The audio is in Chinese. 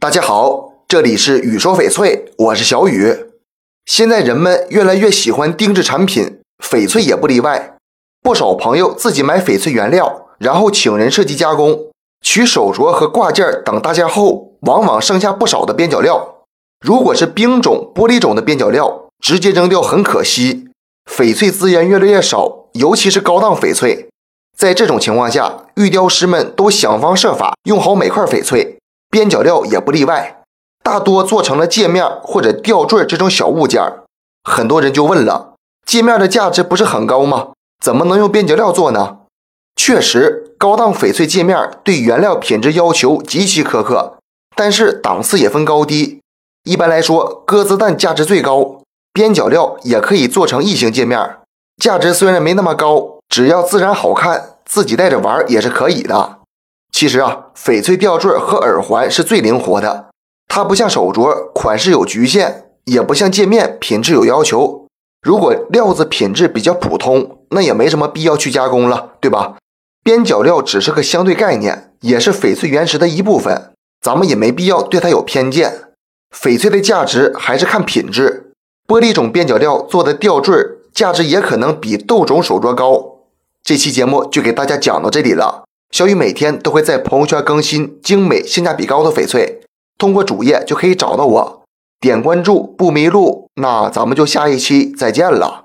大家好，这里是雨说翡翠，我是小雨。现在人们越来越喜欢定制产品，翡翠也不例外。不少朋友自己买翡翠原料，然后请人设计加工，取手镯和挂件等大件后，往往剩下不少的边角料。如果是冰种、玻璃种的边角料，直接扔掉很可惜。翡翠资源越来越少，尤其是高档翡翠。在这种情况下，玉雕师们都想方设法用好每块翡翠。边角料也不例外，大多做成了界面或者吊坠这种小物件很多人就问了：界面的价值不是很高吗？怎么能用边角料做呢？确实，高档翡翠界面对原料品质要求极其苛刻，但是档次也分高低。一般来说，鸽子蛋价值最高，边角料也可以做成异形界面，价值虽然没那么高，只要自然好看，自己带着玩也是可以的。其实啊，翡翠吊坠和耳环是最灵活的，它不像手镯款式有局限，也不像戒面品质有要求。如果料子品质比较普通，那也没什么必要去加工了，对吧？边角料只是个相对概念，也是翡翠原石的一部分，咱们也没必要对它有偏见。翡翠的价值还是看品质，玻璃种边角料做的吊坠价值也可能比豆种手镯高。这期节目就给大家讲到这里了。小雨每天都会在朋友圈更新精美、性价比高的翡翠，通过主页就可以找到我，点关注不迷路。那咱们就下一期再见了。